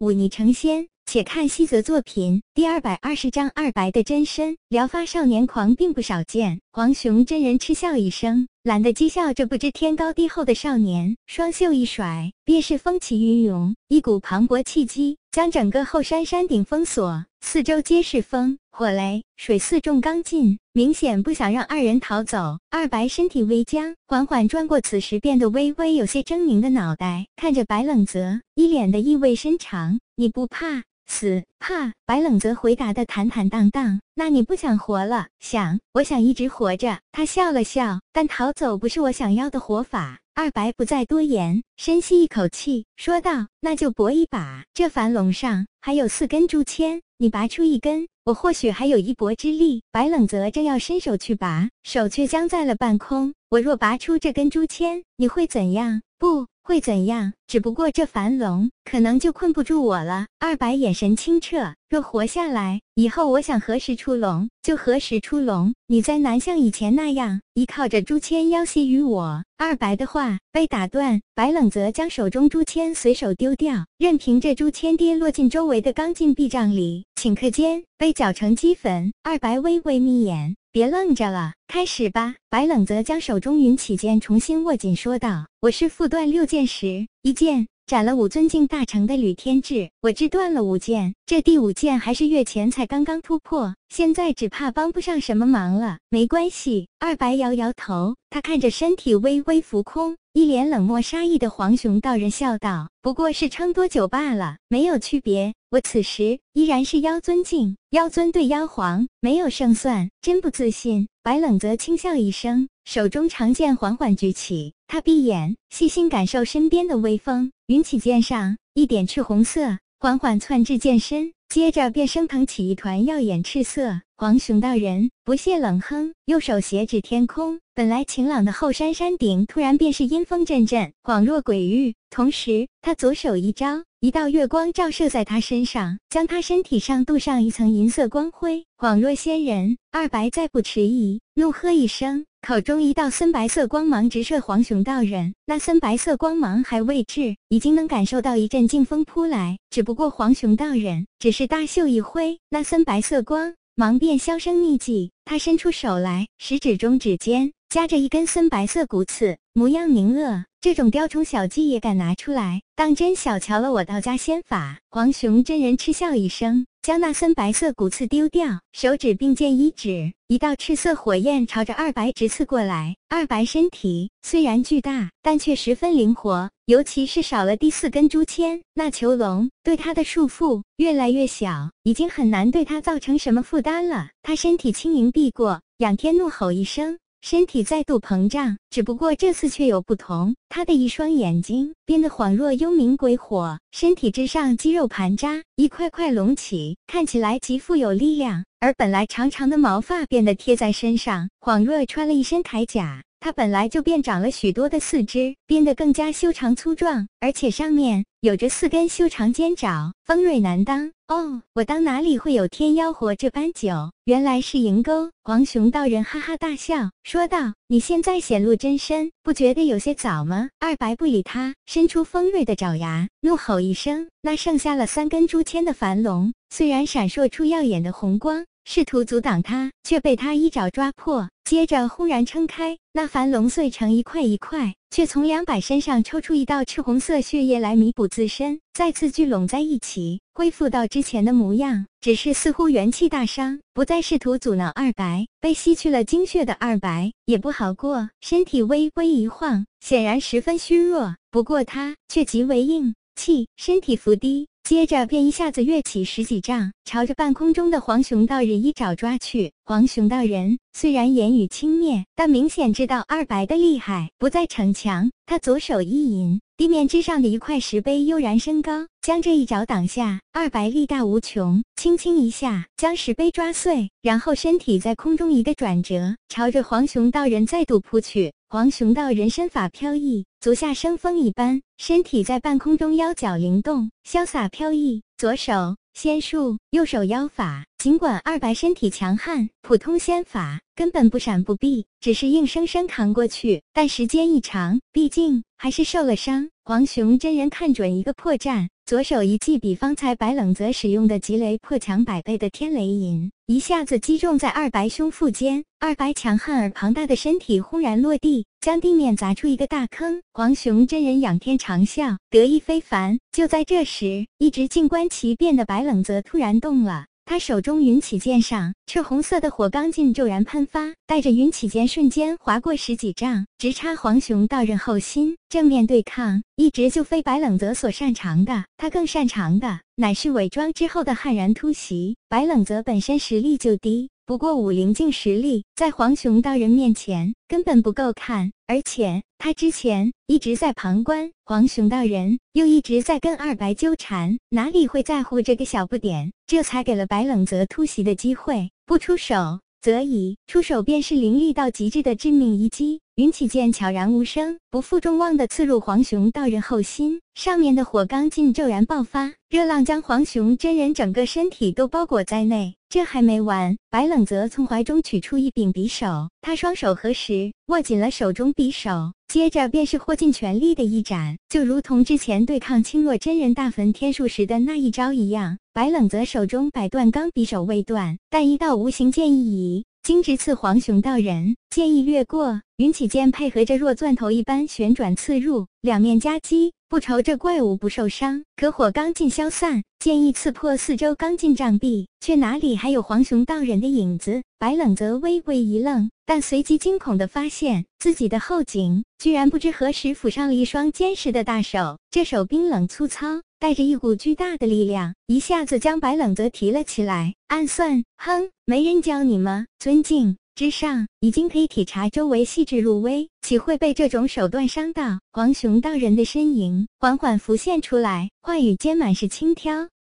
忤逆成仙。且看西泽作品第二百二十章二白的真身。疗发少年狂并不少见。黄雄真人嗤笑一声，懒得讥笑这不知天高地厚的少年，双袖一甩，便是风起云涌，一股磅礴气机将整个后山山顶封锁，四周皆是风火雷水四重刚劲，明显不想让二人逃走。二白身体微僵，缓缓转过此时变得微微有些狰狞的脑袋，看着白冷泽，一脸的意味深长：“你不怕？”死怕白冷泽回答的坦坦荡荡，那你不想活了？想，我想一直活着。他笑了笑，但逃走不是我想要的活法。二白不再多言，深吸一口气，说道：“那就搏一把。这樊笼上还有四根竹签，你拔出一根，我或许还有一搏之力。”白冷泽正要伸手去拔，手却僵在了半空。我若拔出这根竹签，你会怎样？不。会怎样？只不过这樊笼可能就困不住我了。二白眼神清澈，若活下来，以后我想何时出笼就何时出笼。你再难像以前那样依靠着朱签要挟于我。二白的话被打断，白冷则将手中朱签随手丢掉，任凭这朱签跌落进周围的钢筋壁障里，顷刻间被搅成齑粉。二白微微眯眼。别愣着了，开始吧。白冷泽将手中云起剑重新握紧，说道：“我是复段六剑时，一剑斩了五尊境大成的吕天志。我只断了五剑，这第五剑还是月前才刚刚突破，现在只怕帮不上什么忙了。没关系。”二白摇摇头，他看着身体微微浮空。一脸冷漠杀意的黄熊道人笑道：“不过是撑多久罢了，没有区别。我此时依然是妖尊境，妖尊对妖皇没有胜算，真不自信。”白冷则轻笑一声，手中长剑缓缓举起，他闭眼细心感受身边的微风，云起剑上一点赤红色缓缓窜至剑身，接着便升腾起一团耀眼赤色。黄熊道人不屑冷哼，右手斜指天空。本来晴朗的后山山顶，突然便是阴风阵阵，恍若鬼域。同时，他左手一招，一道月光照射在他身上，将他身体上镀上一层银色光辉，恍若仙人。二白再不迟疑，怒喝一声，口中一道森白色光芒直射黄熊道人。那森白色光芒还未至，已经能感受到一阵劲风扑来。只不过黄熊道人只是大袖一挥，那森白色光芒便销声匿迹。他伸出手来，食指中指尖。夹着一根森白色骨刺，模样狞恶，这种雕虫小技也敢拿出来，当真小瞧了我道家仙法。黄熊真人嗤笑一声，将那森白色骨刺丢掉，手指并剑一指，一道赤色火焰朝着二白直刺过来。二白身体虽然巨大，但却十分灵活，尤其是少了第四根竹签，那囚笼对他的束缚越来越小，已经很难对他造成什么负担了。他身体轻盈避过，仰天怒吼一声。身体再度膨胀，只不过这次却有不同。他的一双眼睛变得恍若幽冥鬼火，身体之上肌肉盘扎，一块块隆起，看起来极富有力量。而本来长长的毛发变得贴在身上，恍若穿了一身铠甲。他本来就变长了许多的四肢，变得更加修长粗壮，而且上面有着四根修长尖爪，锋锐难当。哦，我当哪里会有天妖活这般久？原来是银钩。黄熊道人哈哈大笑，说道：“你现在显露真身，不觉得有些早吗？”二白不理他，伸出锋锐的爪牙，怒吼一声，那剩下了三根竹签的樊龙，虽然闪烁出耀眼的红光。试图阻挡他，却被他一爪抓破，接着忽然撑开，那凡龙碎成一块一块，却从两百身上抽出一道赤红色血液来弥补自身，再次聚拢在一起，恢复到之前的模样。只是似乎元气大伤，不再试图阻挠二白。被吸去了精血的二白也不好过，身体微微一晃，显然十分虚弱。不过他却极为硬气，身体伏低。接着便一下子跃起十几丈，朝着半空中的黄熊道人一爪抓去。黄熊道人虽然言语轻蔑，但明显知道二白的厉害，不再逞强。他左手一引，地面之上的一块石碑悠然升高，将这一爪挡下。二白力大无穷，轻轻一下将石碑抓碎，然后身体在空中一个转折，朝着黄熊道人再度扑去。黄熊道人身法飘逸。足下生风一般，身体在半空中腰脚灵动，潇洒飘逸。左手仙术，右手妖法。尽管二白身体强悍，普通仙法根本不闪不避，只是硬生生扛过去。但时间一长，毕竟还是受了伤。黄雄真人看准一个破绽。左手一记，比方才白冷泽使用的极雷破强百倍的天雷银，一下子击中在二白胸腹间。二白强悍而庞大的身体轰然落地，将地面砸出一个大坑。黄雄真人仰天长啸，得意非凡。就在这时，一直静观其变的白冷泽突然动了。他手中云起剑上，赤红色的火刚劲骤然喷发，带着云起剑瞬间划过十几丈，直插黄雄道人后心。正面对抗，一直就非白冷泽所擅长的，他更擅长的乃是伪装之后的悍然突袭。白冷泽本身实力就低。不过武灵境实力在黄熊道人面前根本不够看，而且他之前一直在旁观，黄熊道人又一直在跟二白纠缠，哪里会在乎这个小不点？这才给了白冷泽突袭的机会，不出手则已，出手便是凌厉到极致的致命一击。云起剑悄然无声，不负众望的刺入黄熊道人后心，上面的火刚劲骤然爆发，热浪将黄熊真人整个身体都包裹在内。这还没完，白冷泽从怀中取出一柄匕首，他双手合十，握紧了手中匕首，接着便是豁尽全力的一斩，就如同之前对抗青洛真人大焚天术时的那一招一样。白冷泽手中百断钢匕首未断，但一道无形剑意已。径直刺黄熊道人，剑意掠过，云起剑配合着若钻头一般旋转刺入，两面夹击，不愁这怪物不受伤。可火刚劲消散，剑意刺破四周刚劲障壁，却哪里还有黄熊道人的影子？白冷则微微一愣，但随即惊恐地发现自己的后颈居然不知何时抚上了一双坚实的大手，这手冰冷粗糙。带着一股巨大的力量，一下子将白冷泽提了起来。暗算，哼，没人教你吗？尊敬之上，已经可以体察周围细致入微，岂会被这种手段伤到？黄雄道人的身影缓缓浮现出来，话语间满是轻佻。